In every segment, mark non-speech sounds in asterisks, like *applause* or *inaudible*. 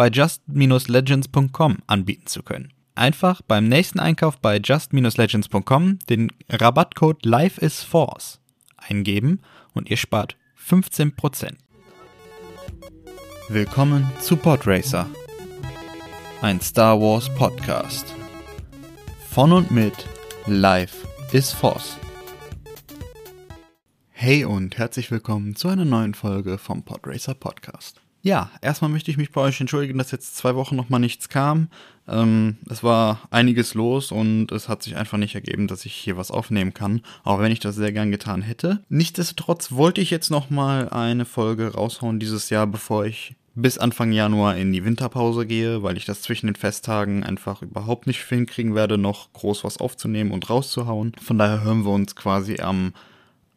bei just-legends.com anbieten zu können. Einfach beim nächsten Einkauf bei just-legends.com den Rabattcode LifeIsForce eingeben und ihr spart 15%. Willkommen zu Podracer, ein Star Wars Podcast. Von und mit Life is Force. Hey und herzlich willkommen zu einer neuen Folge vom Podracer Podcast. Ja, erstmal möchte ich mich bei euch entschuldigen, dass jetzt zwei Wochen nochmal nichts kam. Ähm, es war einiges los und es hat sich einfach nicht ergeben, dass ich hier was aufnehmen kann, auch wenn ich das sehr gern getan hätte. Nichtsdestotrotz wollte ich jetzt nochmal eine Folge raushauen dieses Jahr, bevor ich bis Anfang Januar in die Winterpause gehe, weil ich das zwischen den Festtagen einfach überhaupt nicht hinkriegen werde, noch groß was aufzunehmen und rauszuhauen. Von daher hören wir uns quasi am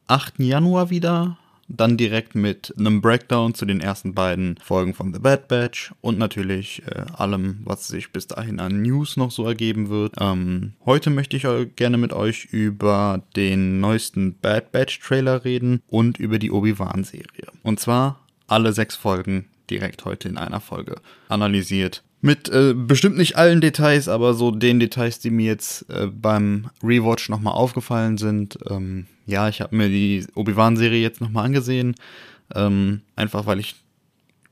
8. Januar wieder. Dann direkt mit einem Breakdown zu den ersten beiden Folgen von The Bad Batch und natürlich äh, allem, was sich bis dahin an News noch so ergeben wird. Ähm, heute möchte ich gerne mit euch über den neuesten Bad Batch Trailer reden und über die Obi-Wan-Serie. Und zwar alle sechs Folgen direkt heute in einer Folge analysiert. Mit äh, bestimmt nicht allen Details, aber so den Details, die mir jetzt äh, beim Rewatch nochmal aufgefallen sind. Ähm, ja, ich habe mir die Obi-Wan-Serie jetzt nochmal angesehen. Ähm, einfach weil ich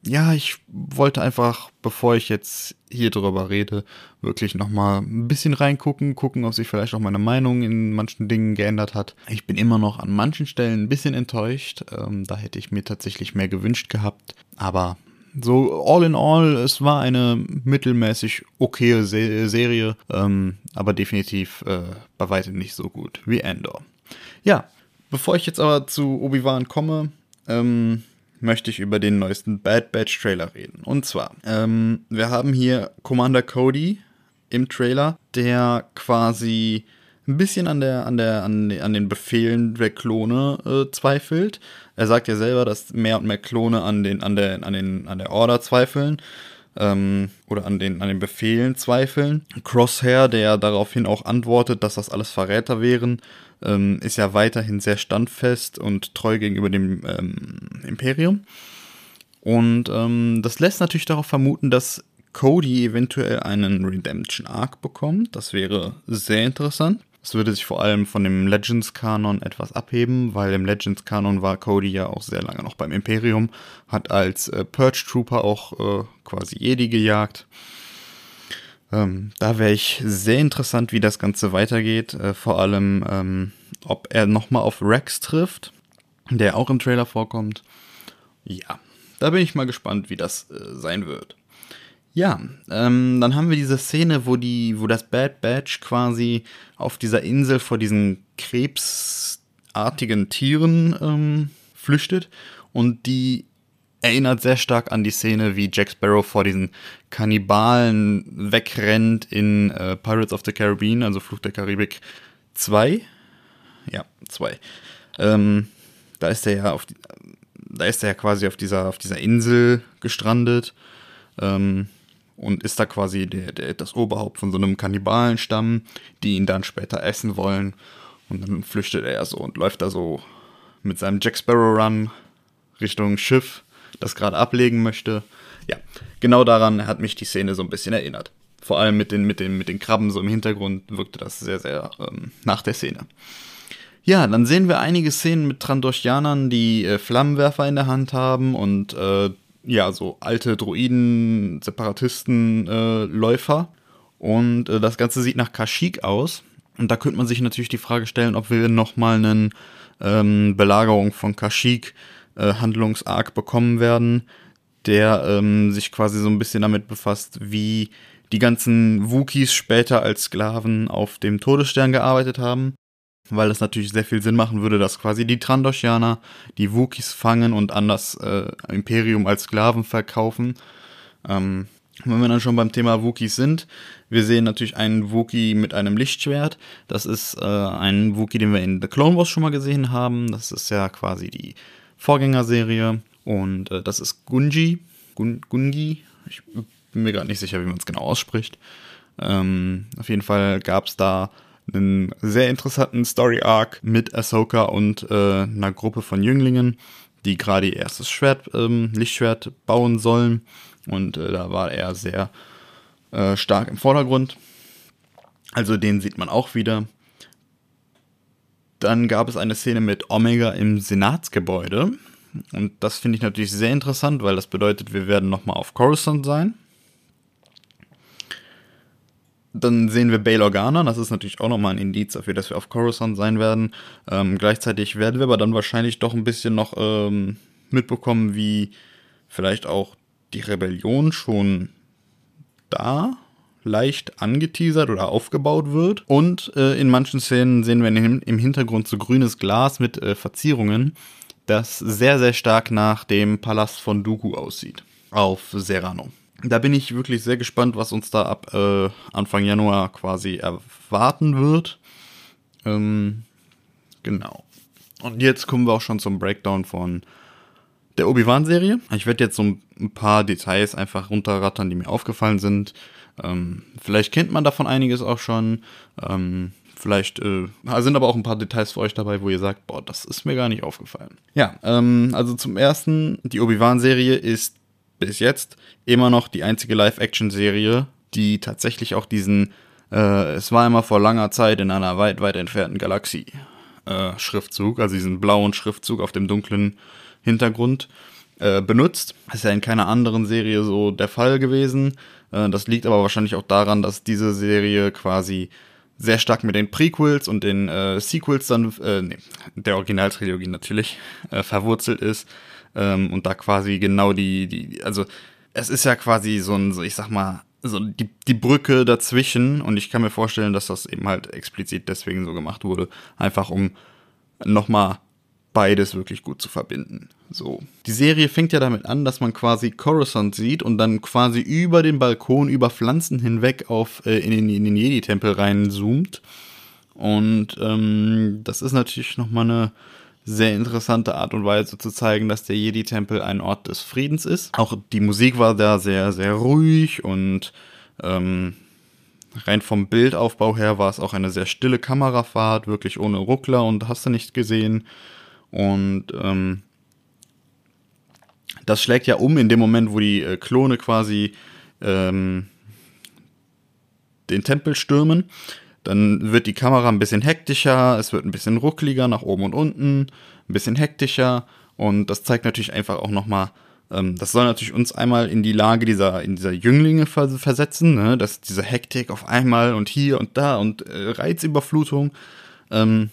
ja, ich wollte einfach, bevor ich jetzt hier drüber rede, wirklich nochmal ein bisschen reingucken, gucken, ob sich vielleicht auch meine Meinung in manchen Dingen geändert hat. Ich bin immer noch an manchen Stellen ein bisschen enttäuscht. Ähm, da hätte ich mir tatsächlich mehr gewünscht gehabt. Aber so all in all, es war eine mittelmäßig okaye Se Serie, ähm, aber definitiv äh, bei weitem nicht so gut wie Endor. Ja, bevor ich jetzt aber zu Obi-Wan komme, ähm, möchte ich über den neuesten Bad Batch Trailer reden. Und zwar, ähm, wir haben hier Commander Cody im Trailer, der quasi ein bisschen an der an der an, den Befehlen der Klone äh, zweifelt. Er sagt ja selber, dass mehr und mehr Klone an den an der an den an der Order zweifeln ähm, oder an den an den Befehlen zweifeln. Crosshair, der daraufhin auch antwortet, dass das alles Verräter wären, ähm, ist ja weiterhin sehr standfest und treu gegenüber dem ähm, Imperium. Und ähm, das lässt natürlich darauf vermuten, dass Cody eventuell einen Redemption Arc bekommt. Das wäre sehr interessant. Es würde sich vor allem von dem Legends-Kanon etwas abheben, weil im Legends-Kanon war Cody ja auch sehr lange noch beim Imperium, hat als äh, Purge Trooper auch äh, quasi Jedi gejagt. Ähm, da wäre ich sehr interessant, wie das Ganze weitergeht. Äh, vor allem, ähm, ob er nochmal auf Rex trifft, der auch im Trailer vorkommt. Ja, da bin ich mal gespannt, wie das äh, sein wird. Ja, ähm, dann haben wir diese Szene, wo die, wo das Bad Batch quasi auf dieser Insel vor diesen krebsartigen Tieren ähm, flüchtet und die erinnert sehr stark an die Szene, wie Jack Sparrow vor diesen Kannibalen wegrennt in äh, Pirates of the Caribbean, also Fluch der Karibik 2. Ja, 2. Ähm, da ist er ja auf die, da ist er ja quasi auf dieser, auf dieser Insel gestrandet. Ähm, und ist da quasi der, der, das Oberhaupt von so einem Kannibalenstamm, die ihn dann später essen wollen. Und dann flüchtet er so und läuft da so mit seinem Jack Sparrow Run Richtung Schiff, das gerade ablegen möchte. Ja, genau daran hat mich die Szene so ein bisschen erinnert. Vor allem mit den, mit den, mit den Krabben so im Hintergrund wirkte das sehr, sehr ähm, nach der Szene. Ja, dann sehen wir einige Szenen mit Trandoshanern, die äh, Flammenwerfer in der Hand haben und äh, ja, so alte Droiden, Separatisten, äh, Läufer. Und äh, das Ganze sieht nach Kashyyyk aus. Und da könnte man sich natürlich die Frage stellen, ob wir nochmal eine ähm, Belagerung von Kashyyyk äh, Handlungsarg bekommen werden, der ähm, sich quasi so ein bisschen damit befasst, wie die ganzen Wookies später als Sklaven auf dem Todesstern gearbeitet haben weil es natürlich sehr viel Sinn machen würde, dass quasi die Trandoshaner die Wookies fangen und an das äh, Imperium als Sklaven verkaufen. Ähm, Wenn wir dann schon beim Thema Wookies sind, wir sehen natürlich einen Wookie mit einem Lichtschwert. Das ist äh, ein Wookie, den wir in The Clone Wars schon mal gesehen haben. Das ist ja quasi die Vorgängerserie. Und äh, das ist Gunji. Gun Gungi. Ich bin mir gerade nicht sicher, wie man es genau ausspricht. Ähm, auf jeden Fall gab es da einen sehr interessanten Story-Arc mit Ahsoka und äh, einer Gruppe von Jünglingen, die gerade ihr erstes Schwert, ähm, Lichtschwert bauen sollen. Und äh, da war er sehr äh, stark im Vordergrund. Also den sieht man auch wieder. Dann gab es eine Szene mit Omega im Senatsgebäude. Und das finde ich natürlich sehr interessant, weil das bedeutet, wir werden nochmal auf Coruscant sein. Dann sehen wir Bail Organa, das ist natürlich auch nochmal ein Indiz dafür, dass wir auf Coruscant sein werden. Ähm, gleichzeitig werden wir aber dann wahrscheinlich doch ein bisschen noch ähm, mitbekommen, wie vielleicht auch die Rebellion schon da leicht angeteasert oder aufgebaut wird. Und äh, in manchen Szenen sehen wir im Hintergrund so grünes Glas mit äh, Verzierungen, das sehr, sehr stark nach dem Palast von Dooku aussieht. Auf Serrano da bin ich wirklich sehr gespannt, was uns da ab äh, Anfang Januar quasi erwarten wird. Ähm, genau. Und jetzt kommen wir auch schon zum Breakdown von der Obi-Wan-Serie. Ich werde jetzt so ein paar Details einfach runterrattern, die mir aufgefallen sind. Ähm, vielleicht kennt man davon einiges auch schon. Ähm, vielleicht äh, sind aber auch ein paar Details für euch dabei, wo ihr sagt, boah, das ist mir gar nicht aufgefallen. Ja, ähm, also zum ersten, die Obi-Wan-Serie ist bis jetzt immer noch die einzige Live-Action-Serie, die tatsächlich auch diesen äh, Es war immer vor langer Zeit in einer weit, weit entfernten Galaxie äh, Schriftzug, also diesen blauen Schriftzug auf dem dunklen Hintergrund äh, benutzt. Das ist ja in keiner anderen Serie so der Fall gewesen. Äh, das liegt aber wahrscheinlich auch daran, dass diese Serie quasi sehr stark mit den Prequels und den äh, Sequels dann, äh, nee, der Originaltrilogie natürlich, äh, verwurzelt ist ähm, und da quasi genau die, die, also es ist ja quasi so ein, so ich sag mal, so die, die Brücke dazwischen und ich kann mir vorstellen, dass das eben halt explizit deswegen so gemacht wurde, einfach um nochmal beides wirklich gut zu verbinden. So. Die Serie fängt ja damit an, dass man quasi Coruscant sieht und dann quasi über den Balkon, über Pflanzen hinweg auf äh, in den, in den Jedi-Tempel reinzoomt. Und ähm, das ist natürlich nochmal eine sehr interessante Art und Weise zu zeigen, dass der Jedi-Tempel ein Ort des Friedens ist. Auch die Musik war da sehr, sehr ruhig und ähm, rein vom Bildaufbau her war es auch eine sehr stille Kamerafahrt, wirklich ohne Ruckler und hast du nicht gesehen. Und ähm, das schlägt ja um in dem Moment, wo die äh, Klone quasi ähm, den Tempel stürmen. Dann wird die Kamera ein bisschen hektischer, es wird ein bisschen ruckliger nach oben und unten, ein bisschen hektischer und das zeigt natürlich einfach auch nochmal, ähm, das soll natürlich uns einmal in die Lage dieser, in dieser Jünglinge versetzen, ne? dass diese Hektik auf einmal und hier und da und äh, Reizüberflutung, ähm,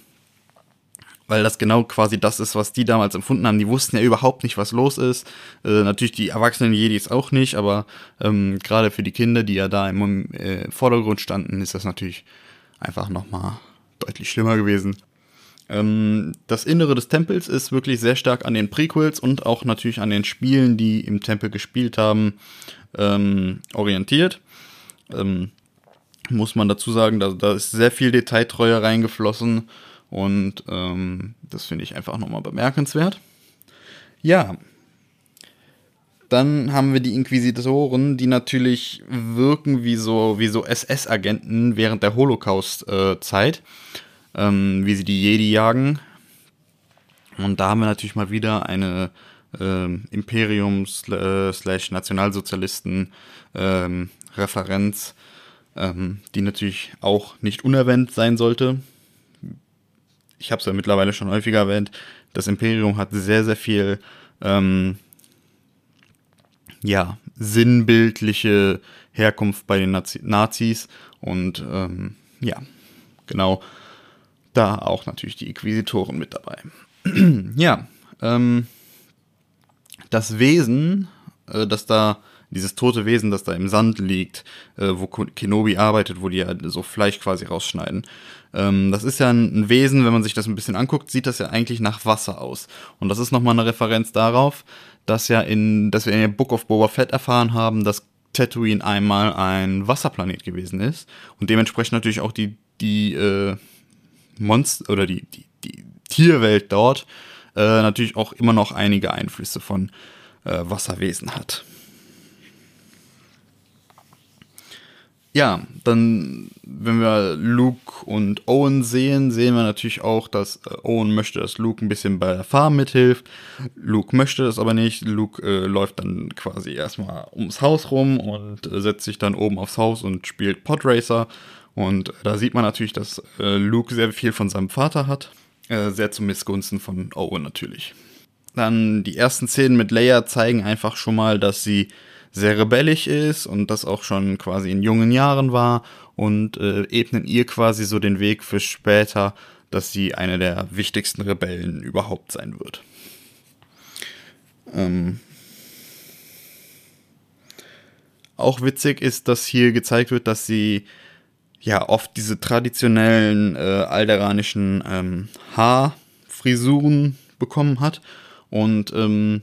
weil das genau quasi das ist, was die damals empfunden haben. Die wussten ja überhaupt nicht, was los ist. Äh, natürlich die erwachsenen Jedis auch nicht, aber ähm, gerade für die Kinder, die ja da im äh, Vordergrund standen, ist das natürlich einfach nochmal deutlich schlimmer gewesen. Ähm, das Innere des Tempels ist wirklich sehr stark an den Prequels und auch natürlich an den Spielen, die im Tempel gespielt haben, ähm, orientiert. Ähm, muss man dazu sagen, da, da ist sehr viel Detailtreue reingeflossen und ähm, das finde ich einfach nochmal bemerkenswert. Ja, dann haben wir die Inquisitoren, die natürlich wirken wie so, wie so SS-Agenten während der Holocaust-Zeit, äh, ähm, wie sie die Jedi jagen. Und da haben wir natürlich mal wieder eine äh, Imperium-Nationalsozialisten-Referenz, ähm, die natürlich auch nicht unerwähnt sein sollte. Ich habe es ja mittlerweile schon häufiger erwähnt. Das Imperium hat sehr, sehr viel ähm, ja, sinnbildliche Herkunft bei den Nazi Nazis und ähm, ja, genau, da auch natürlich die Inquisitoren mit dabei. *clears throat* ja, ähm, das Wesen, äh, das da, dieses tote Wesen, das da im Sand liegt, äh, wo Kenobi arbeitet, wo die ja so Fleisch quasi rausschneiden, ähm, das ist ja ein, ein, Wesen, wenn man sich das ein bisschen anguckt, sieht das ja eigentlich nach Wasser aus. Und das ist nochmal eine Referenz darauf, dass ja in, dass wir in der Book of Boba Fett erfahren haben, dass Tatooine einmal ein Wasserplanet gewesen ist und dementsprechend natürlich auch die, die äh, Monster oder die, die, die Tierwelt dort äh, natürlich auch immer noch einige Einflüsse von äh, Wasserwesen hat. Ja, dann, wenn wir Luke und Owen sehen, sehen wir natürlich auch, dass äh, Owen möchte, dass Luke ein bisschen bei der Farm mithilft. Luke möchte das aber nicht. Luke äh, läuft dann quasi erstmal ums Haus rum und äh, setzt sich dann oben aufs Haus und spielt Podracer. Und da sieht man natürlich, dass äh, Luke sehr viel von seinem Vater hat. Äh, sehr zum Missgunsten von Owen natürlich. Dann die ersten Szenen mit Leia zeigen einfach schon mal, dass sie sehr rebellisch ist und das auch schon quasi in jungen Jahren war und äh, ebnen ihr quasi so den Weg für später, dass sie eine der wichtigsten Rebellen überhaupt sein wird. Ähm auch witzig ist, dass hier gezeigt wird, dass sie ja oft diese traditionellen äh, alderanischen ähm, Haarfrisuren bekommen hat und ähm,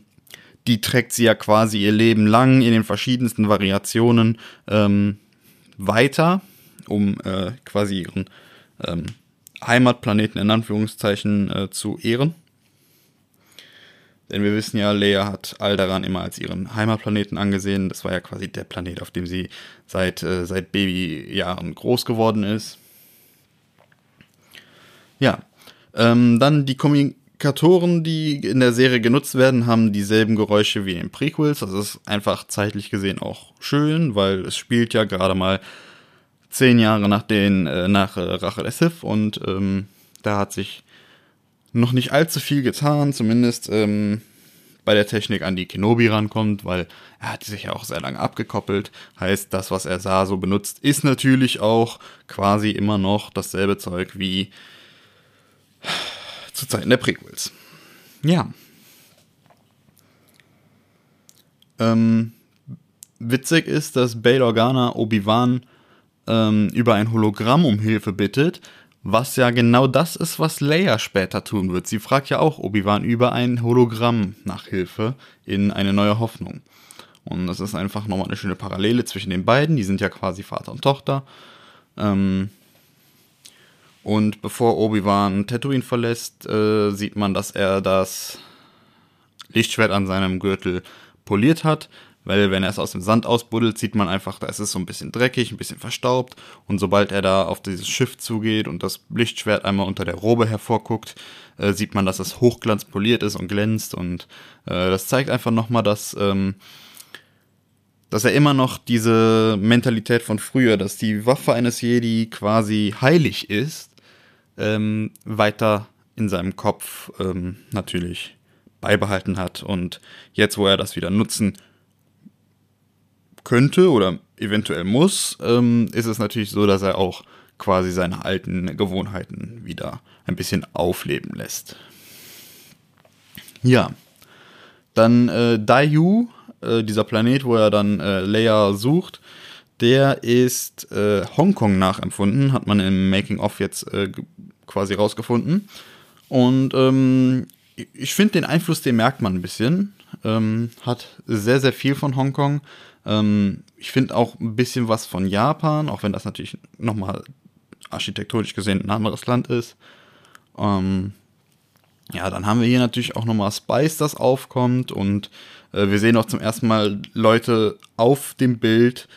die trägt sie ja quasi ihr Leben lang in den verschiedensten Variationen ähm, weiter, um äh, quasi ihren ähm, Heimatplaneten in Anführungszeichen äh, zu ehren. Denn wir wissen ja, Leia hat Alderan immer als ihren Heimatplaneten angesehen. Das war ja quasi der Planet, auf dem sie seit, äh, seit Babyjahren groß geworden ist. Ja, ähm, dann die Kombi Multiplikatoren, die in der Serie genutzt werden, haben dieselben Geräusche wie in Prequels. Das ist einfach zeitlich gesehen auch schön, weil es spielt ja gerade mal zehn Jahre nach den äh, nach äh, Rache der Sith und ähm, da hat sich noch nicht allzu viel getan, zumindest ähm, bei der Technik an die Kenobi rankommt, weil er hat sich ja auch sehr lange abgekoppelt. Heißt, das, was er sah, so benutzt, ist natürlich auch quasi immer noch dasselbe Zeug wie zu Zeiten der Prequels. Ja. Ähm, witzig ist, dass Bail Organa Obi-Wan ähm, über ein Hologramm um Hilfe bittet, was ja genau das ist, was Leia später tun wird. Sie fragt ja auch Obi-Wan über ein Hologramm nach Hilfe in eine neue Hoffnung. Und das ist einfach nochmal eine schöne Parallele zwischen den beiden. Die sind ja quasi Vater und Tochter. Ähm, und bevor Obi-Wan Tatooine verlässt, äh, sieht man, dass er das Lichtschwert an seinem Gürtel poliert hat. Weil wenn er es aus dem Sand ausbuddelt, sieht man einfach, da ist es so ein bisschen dreckig, ein bisschen verstaubt. Und sobald er da auf dieses Schiff zugeht und das Lichtschwert einmal unter der Robe hervorguckt, äh, sieht man, dass es hochglanzpoliert ist und glänzt. Und äh, das zeigt einfach nochmal, dass, ähm, dass er immer noch diese Mentalität von früher, dass die Waffe eines Jedi quasi heilig ist ähm, weiter in seinem Kopf ähm, natürlich beibehalten hat. Und jetzt, wo er das wieder nutzen könnte oder eventuell muss, ähm, ist es natürlich so, dass er auch quasi seine alten Gewohnheiten wieder ein bisschen aufleben lässt. Ja, dann äh, Dayu, äh, dieser Planet, wo er dann äh, Leia sucht, der ist äh, Hongkong nachempfunden, hat man im Making-of jetzt äh, quasi rausgefunden. Und ähm, ich finde, den Einfluss, den merkt man ein bisschen. Ähm, hat sehr, sehr viel von Hongkong. Ähm, ich finde auch ein bisschen was von Japan, auch wenn das natürlich nochmal architektonisch gesehen ein anderes Land ist. Ähm, ja, dann haben wir hier natürlich auch nochmal Spice, das aufkommt und äh, wir sehen auch zum ersten Mal Leute auf dem Bild,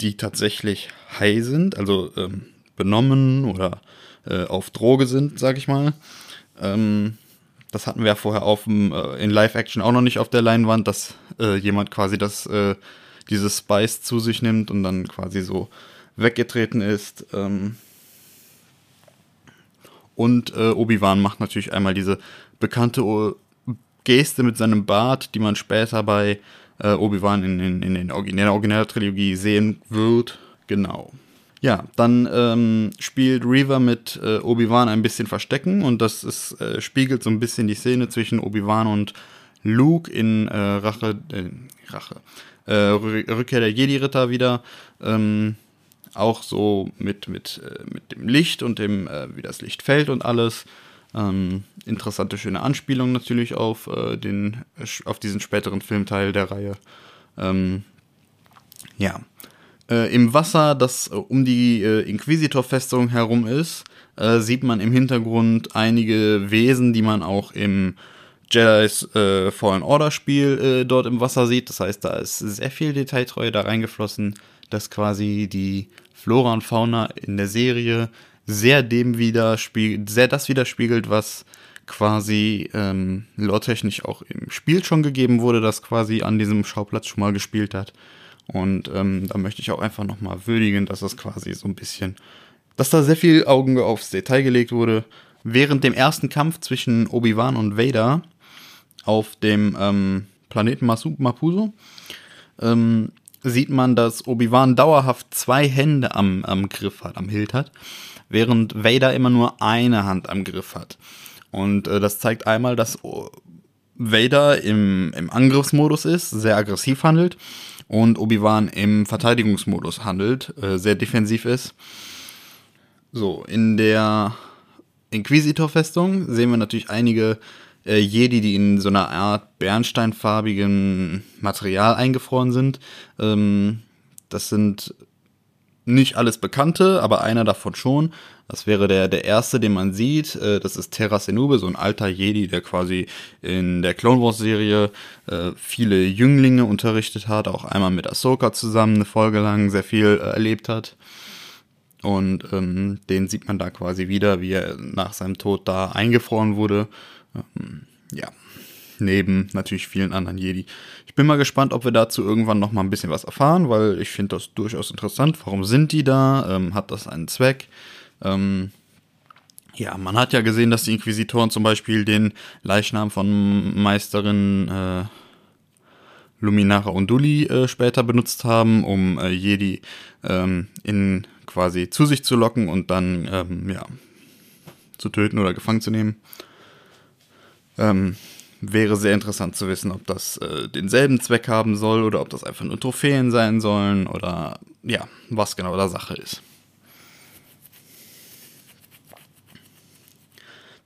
die tatsächlich high sind, also ähm, benommen oder äh, auf Droge sind, sag ich mal. Ähm, das hatten wir ja vorher auf dem, äh, in Live-Action auch noch nicht auf der Leinwand, dass äh, jemand quasi das, äh, dieses Spice zu sich nimmt und dann quasi so weggetreten ist. Ähm und äh, Obi-Wan macht natürlich einmal diese bekannte Geste mit seinem Bart, die man später bei äh, Obi-Wan in, in, in, in der Originaltrilogie sehen wird. Genau. Ja, dann ähm, spielt Reaver mit äh, Obi-Wan ein bisschen Verstecken und das ist, äh, spiegelt so ein bisschen die Szene zwischen Obi-Wan und Luke in äh, Rache, äh, Rache, äh, Rückkehr der Jedi-Ritter wieder. Ähm, auch so mit, mit, äh, mit dem Licht und dem, wie das Licht fällt und alles. Ähm, interessante, schöne Anspielung natürlich auf, den, auf diesen späteren Filmteil der Reihe. Ähm, Ja. Äh, Im Wasser, das äh, um die äh, Inquisitor-Festung herum ist, äh, sieht man im Hintergrund einige Wesen, die man auch im Jedi's äh, Fallen Order Spiel äh, dort im Wasser sieht. Das heißt, da ist sehr viel Detailtreue da reingeflossen, dass quasi die Flora und Fauna in der Serie sehr dem widerspiegelt, sehr das widerspiegelt, was quasi ähm, lore-technisch auch im Spiel schon gegeben wurde, das quasi an diesem Schauplatz schon mal gespielt hat. Und ähm, da möchte ich auch einfach nochmal würdigen, dass das quasi so ein bisschen, dass da sehr viel Augen aufs Detail gelegt wurde. Während dem ersten Kampf zwischen Obi-Wan und Vader auf dem ähm, Planeten Mapuso ähm, sieht man, dass Obi-Wan dauerhaft zwei Hände am, am Griff hat, am Hilt hat, während Vader immer nur eine Hand am Griff hat. Und äh, das zeigt einmal, dass Vader im, im Angriffsmodus ist, sehr aggressiv handelt und Obi-Wan im Verteidigungsmodus handelt, äh, sehr defensiv ist. So, in der Inquisitor-Festung sehen wir natürlich einige äh, Jedi, die in so einer Art bernsteinfarbigen Material eingefroren sind. Ähm, das sind nicht alles Bekannte, aber einer davon schon. Das wäre der, der erste, den man sieht. Äh, das ist Terra Senube, so ein alter Jedi, der quasi in der Clone Wars Serie äh, viele Jünglinge unterrichtet hat, auch einmal mit Ahsoka zusammen eine Folge lang sehr viel äh, erlebt hat. Und ähm, den sieht man da quasi wieder, wie er nach seinem Tod da eingefroren wurde. Ähm, ja, neben natürlich vielen anderen Jedi. Ich bin mal gespannt, ob wir dazu irgendwann noch mal ein bisschen was erfahren, weil ich finde das durchaus interessant. Warum sind die da? Ähm, hat das einen Zweck? Ähm, ja, man hat ja gesehen, dass die Inquisitoren zum Beispiel den Leichnam von Meisterin äh, Luminara Unduli äh, später benutzt haben, um äh, Jedi ähm, in quasi zu sich zu locken und dann ähm, ja zu töten oder gefangen zu nehmen. Ähm, wäre sehr interessant zu wissen, ob das äh, denselben Zweck haben soll oder ob das einfach nur Trophäen sein sollen oder ja, was genau da Sache ist.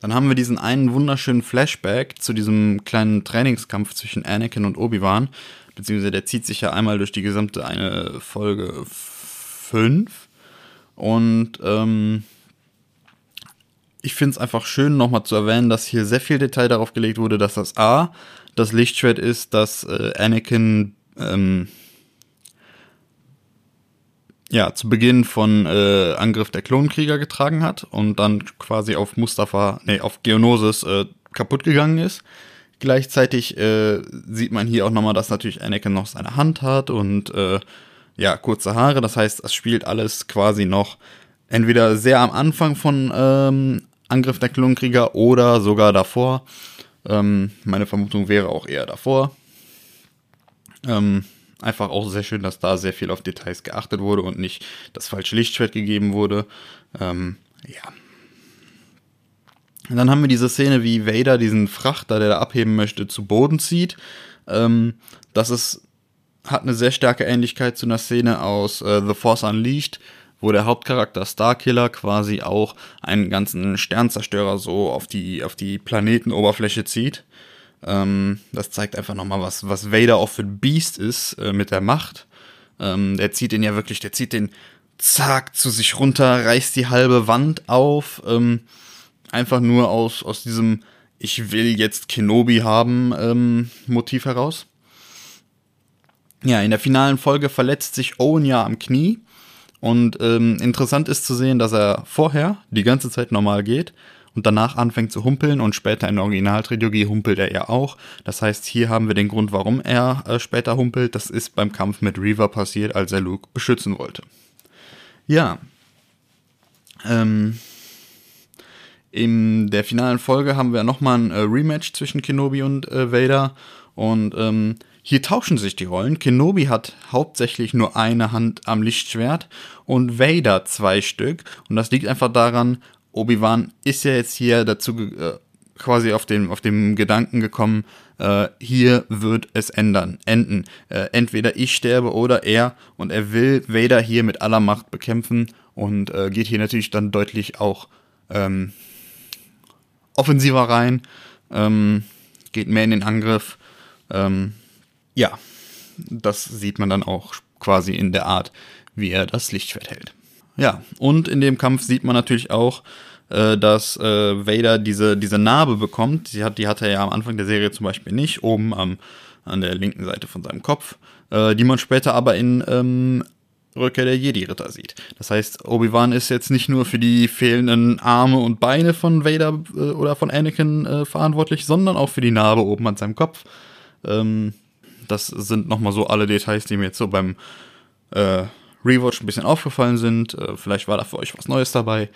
Dann haben wir diesen einen wunderschönen Flashback zu diesem kleinen Trainingskampf zwischen Anakin und Obi-Wan. Beziehungsweise der zieht sich ja einmal durch die gesamte eine Folge 5. Und ähm, ich finde es einfach schön, nochmal zu erwähnen, dass hier sehr viel Detail darauf gelegt wurde, dass das A, das Lichtschwert ist, das äh, Anakin ähm, ja, zu Beginn von äh, Angriff der Klonkrieger getragen hat und dann quasi auf Mustafa, nee, auf Geonosis äh, kaputt gegangen ist. Gleichzeitig äh, sieht man hier auch nochmal, dass natürlich Anakin noch seine Hand hat und äh, ja, kurze Haare. Das heißt, es spielt alles quasi noch entweder sehr am Anfang von ähm, Angriff der Klonkrieger oder sogar davor. Ähm, meine Vermutung wäre auch eher davor. Ähm, einfach auch sehr schön, dass da sehr viel auf Details geachtet wurde und nicht das falsche Lichtschwert gegeben wurde. Ähm, ja. Und dann haben wir diese Szene, wie Vader diesen Frachter, der da abheben möchte, zu Boden zieht. Ähm, das ist, hat eine sehr starke Ähnlichkeit zu einer Szene aus äh, The Force Unleashed, wo der Hauptcharakter Starkiller quasi auch einen ganzen Sternzerstörer so auf die, auf die Planetenoberfläche zieht. Ähm, das zeigt einfach nochmal, was, was Vader auch für ein Beast ist äh, mit der Macht. Ähm, der zieht den ja wirklich, der zieht den zack zu sich runter, reißt die halbe Wand auf. Ähm, einfach nur aus, aus diesem Ich will jetzt Kenobi haben ähm, Motiv heraus. Ja, in der finalen Folge verletzt sich Owen ja am Knie und ähm, interessant ist zu sehen, dass er vorher die ganze Zeit normal geht und danach anfängt zu humpeln und später in der Originaltrilogie humpelt er ja auch. Das heißt, hier haben wir den Grund, warum er äh, später humpelt. Das ist beim Kampf mit Reaver passiert, als er Luke beschützen wollte. Ja. Ähm, in der finalen Folge haben wir nochmal ein äh, Rematch zwischen Kenobi und äh, Vader. Und ähm, hier tauschen sich die Rollen. Kenobi hat hauptsächlich nur eine Hand am Lichtschwert und Vader zwei Stück. Und das liegt einfach daran, Obi-Wan ist ja jetzt hier dazu äh, quasi auf dem, auf dem Gedanken gekommen, äh, hier wird es ändern, enden. Äh, entweder ich sterbe oder er und er will Vader hier mit aller Macht bekämpfen und äh, geht hier natürlich dann deutlich auch ähm, offensiver rein, ähm, geht mehr in den Angriff. Ähm, ja, das sieht man dann auch quasi in der Art, wie er das Lichtschwert hält. Ja, und in dem Kampf sieht man natürlich auch, äh, dass äh, Vader diese, diese Narbe bekommt. Die, hat, die hatte er ja am Anfang der Serie zum Beispiel nicht, oben am, an der linken Seite von seinem Kopf, äh, die man später aber in ähm, Rückkehr der Jedi-Ritter sieht. Das heißt, Obi-Wan ist jetzt nicht nur für die fehlenden Arme und Beine von Vader äh, oder von Anakin äh, verantwortlich, sondern auch für die Narbe oben an seinem Kopf. Ähm, das sind nochmal so alle Details, die mir jetzt so beim äh, Rewatch ein bisschen aufgefallen sind. Äh, vielleicht war da für euch was Neues dabei.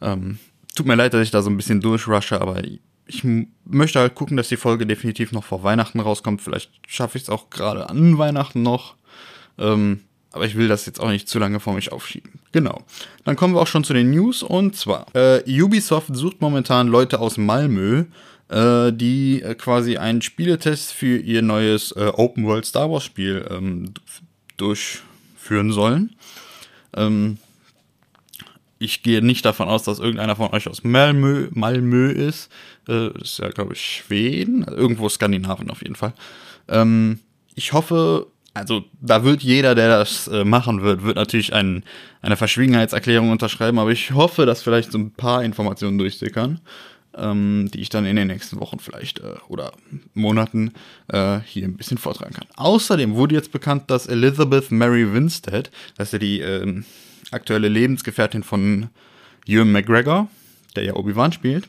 Ähm, tut mir leid, dass ich da so ein bisschen durchrushe, aber ich möchte halt gucken, dass die Folge definitiv noch vor Weihnachten rauskommt. Vielleicht schaffe ich es auch gerade an Weihnachten noch. Ähm, aber ich will das jetzt auch nicht zu lange vor mich aufschieben. Genau. Dann kommen wir auch schon zu den News. Und zwar, äh, Ubisoft sucht momentan Leute aus Malmö, die äh, quasi einen Spieletest für ihr neues äh, Open World Star Wars Spiel ähm, durchführen sollen. Ähm, ich gehe nicht davon aus, dass irgendeiner von euch aus Malmö, Malmö ist. Äh, das ist ja, glaube ich, Schweden. Irgendwo Skandinavien auf jeden Fall. Ähm, ich hoffe, also da wird jeder, der das äh, machen wird, wird natürlich ein, eine Verschwiegenheitserklärung unterschreiben, aber ich hoffe, dass vielleicht so ein paar Informationen durchsickern, ähm, die ich dann in den nächsten Wochen vielleicht äh, oder Monaten äh, hier ein bisschen vortragen kann. Außerdem wurde jetzt bekannt, dass Elizabeth Mary Winstead, das ist ja die ähm, aktuelle Lebensgefährtin von Ewan McGregor, der ja Obi-Wan spielt,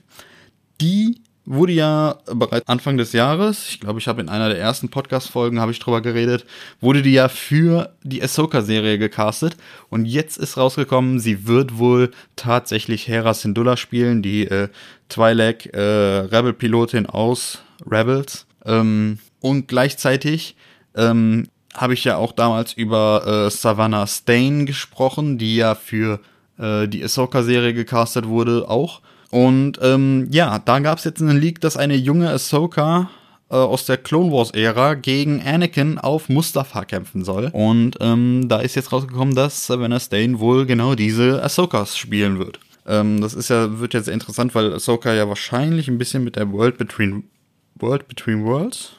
die wurde ja bereits Anfang des Jahres, ich glaube, ich habe in einer der ersten Podcast-Folgen habe ich drüber geredet, wurde die ja für die Ahsoka-Serie gecastet. Und jetzt ist rausgekommen, sie wird wohl tatsächlich Hera Syndulla spielen, die äh, Twi'lek äh, Rebel-Pilotin aus Rebels. Ähm, und gleichzeitig ähm, habe ich ja auch damals über äh, Savannah Stain gesprochen, die ja für äh, die Ahsoka-Serie gecastet wurde auch und ähm, ja, da gab es jetzt einen Leak, dass eine junge Ahsoka äh, aus der Clone Wars-Ära gegen Anakin auf Mustafa kämpfen soll. Und ähm, da ist jetzt rausgekommen, dass Savannah Stain wohl genau diese Ahsokas spielen wird. Ähm, das ist ja, wird jetzt sehr interessant, weil Ahsoka ja wahrscheinlich ein bisschen mit der World Between World Between Worlds.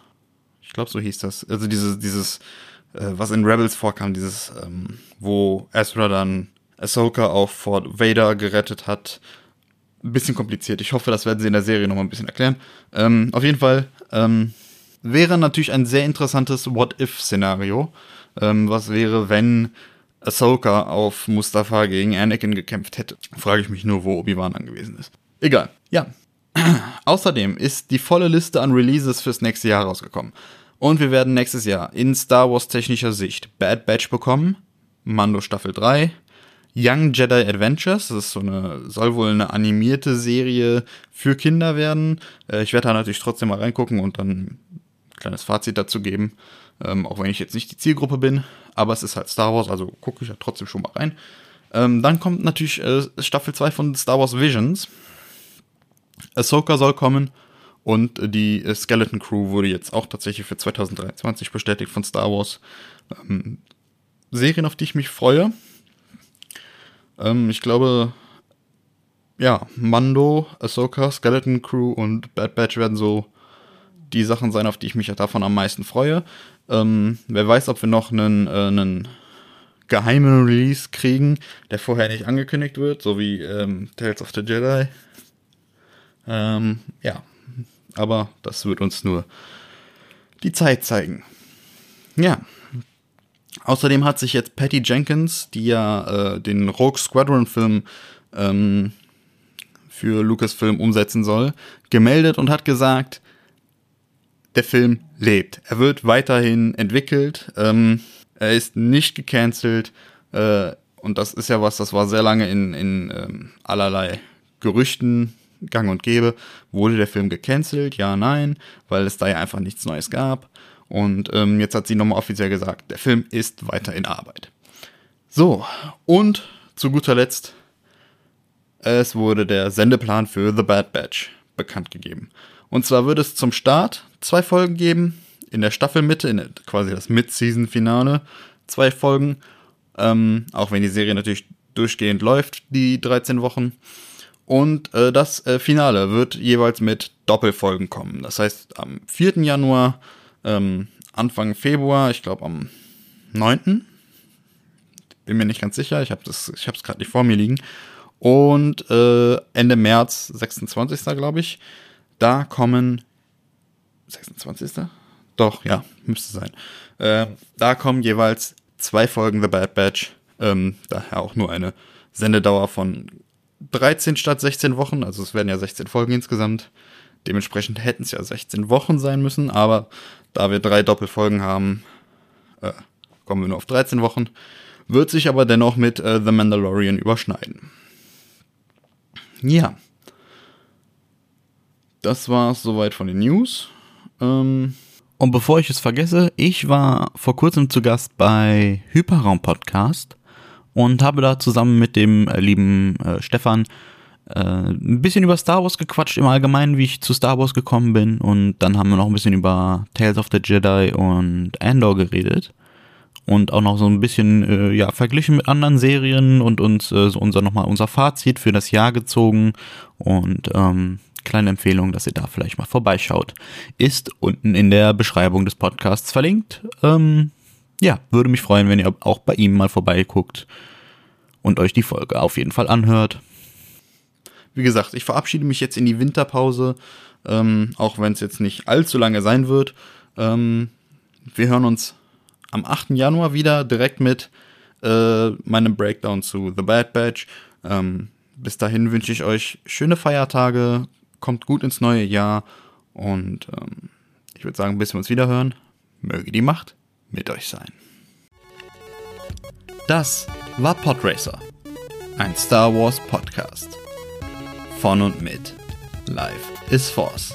Ich glaube, so hieß das. Also dieses, dieses, äh, was in Rebels vorkam, dieses, ähm, wo Ezra dann Ahsoka auf Fort Vader gerettet hat ein bisschen kompliziert. Ich hoffe, das werden sie in der Serie nochmal ein bisschen erklären. Ähm, auf jeden Fall ähm, wäre natürlich ein sehr interessantes What-If-Szenario. Ähm, was wäre, wenn Ahsoka auf Mustafa gegen Anakin gekämpft hätte? Frage ich mich nur, wo Obi-Wan angewiesen ist. Egal. Ja. *clears throat* Außerdem ist die volle Liste an Releases fürs nächste Jahr rausgekommen. Und wir werden nächstes Jahr in Star Wars technischer Sicht Bad Batch bekommen, Mando Staffel 3, Young Jedi Adventures. Das ist so eine, soll wohl eine animierte Serie für Kinder werden. Äh, ich werde da natürlich trotzdem mal reingucken und dann ein kleines Fazit dazu geben. Ähm, auch wenn ich jetzt nicht die Zielgruppe bin. Aber es ist halt Star Wars, also gucke ich ja trotzdem schon mal rein. Ähm, dann kommt natürlich äh, Staffel 2 von Star Wars Visions. Ahsoka soll kommen. Und die äh, Skeleton Crew wurde jetzt auch tatsächlich für 2023 bestätigt von Star Wars. Ähm, Serien, auf die ich mich freue. Ähm, ich glaube, ja, Mando, Ahsoka, Skeleton Crew und Bad Batch werden so die Sachen sein, auf die ich mich davon am meisten freue. Ähm, wer weiß, ob wir noch einen, äh, einen geheimen Release kriegen, der vorher nicht angekündigt wird, so wie ähm, Tales of the Jedi. Ähm, ja, aber das wird uns nur die Zeit zeigen. Ja, Außerdem hat sich jetzt Patty Jenkins, die ja äh, den Rogue Squadron-Film ähm, für Lucasfilm umsetzen soll, gemeldet und hat gesagt, der Film lebt. Er wird weiterhin entwickelt. Ähm, er ist nicht gecancelt. Äh, und das ist ja was, das war sehr lange in, in ähm, allerlei Gerüchten gang und gäbe. Wurde der Film gecancelt? Ja, nein, weil es da ja einfach nichts Neues gab. Und ähm, jetzt hat sie nochmal offiziell gesagt, der Film ist weiter in Arbeit. So, und zu guter Letzt, es wurde der Sendeplan für The Bad Batch bekannt gegeben. Und zwar wird es zum Start zwei Folgen geben, in der Staffelmitte, in der, quasi das Mid-Season-Finale, zwei Folgen. Ähm, auch wenn die Serie natürlich durchgehend läuft, die 13 Wochen. Und äh, das äh, Finale wird jeweils mit Doppelfolgen kommen. Das heißt, am 4. Januar ähm, Anfang Februar, ich glaube am 9. bin mir nicht ganz sicher, ich habe es gerade nicht vor mir liegen. Und äh, Ende März, 26. glaube ich, da kommen 26. Doch, ja, müsste sein. Äh, da kommen jeweils zwei Folgen The Bad Batch. Ähm, daher auch nur eine Sendedauer von 13 statt 16 Wochen. Also es werden ja 16 Folgen insgesamt. Dementsprechend hätten es ja 16 Wochen sein müssen, aber da wir drei Doppelfolgen haben, äh, kommen wir nur auf 13 Wochen. Wird sich aber dennoch mit äh, The Mandalorian überschneiden. Ja. Das war es soweit von den News. Ähm und bevor ich es vergesse, ich war vor kurzem zu Gast bei Hyperraum Podcast und habe da zusammen mit dem äh, lieben äh, Stefan äh, ein bisschen über Star Wars gequatscht im Allgemeinen, wie ich zu Star Wars gekommen bin. Und dann haben wir noch ein bisschen über Tales of the Jedi und Andor geredet. Und auch noch so ein bisschen, äh, ja, verglichen mit anderen Serien und uns äh, so unser nochmal unser Fazit für das Jahr gezogen. Und ähm, kleine Empfehlung, dass ihr da vielleicht mal vorbeischaut. Ist unten in der Beschreibung des Podcasts verlinkt. Ähm, ja, würde mich freuen, wenn ihr auch bei ihm mal vorbeiguckt und euch die Folge auf jeden Fall anhört. Wie gesagt, ich verabschiede mich jetzt in die Winterpause, ähm, auch wenn es jetzt nicht allzu lange sein wird. Ähm, wir hören uns am 8. Januar wieder direkt mit äh, meinem Breakdown zu The Bad Batch. Ähm, bis dahin wünsche ich euch schöne Feiertage, kommt gut ins neue Jahr und ähm, ich würde sagen, bis wir uns wieder hören, möge die Macht mit euch sein. Das war Podracer, ein Star Wars Podcast. Von und mit Life is Force.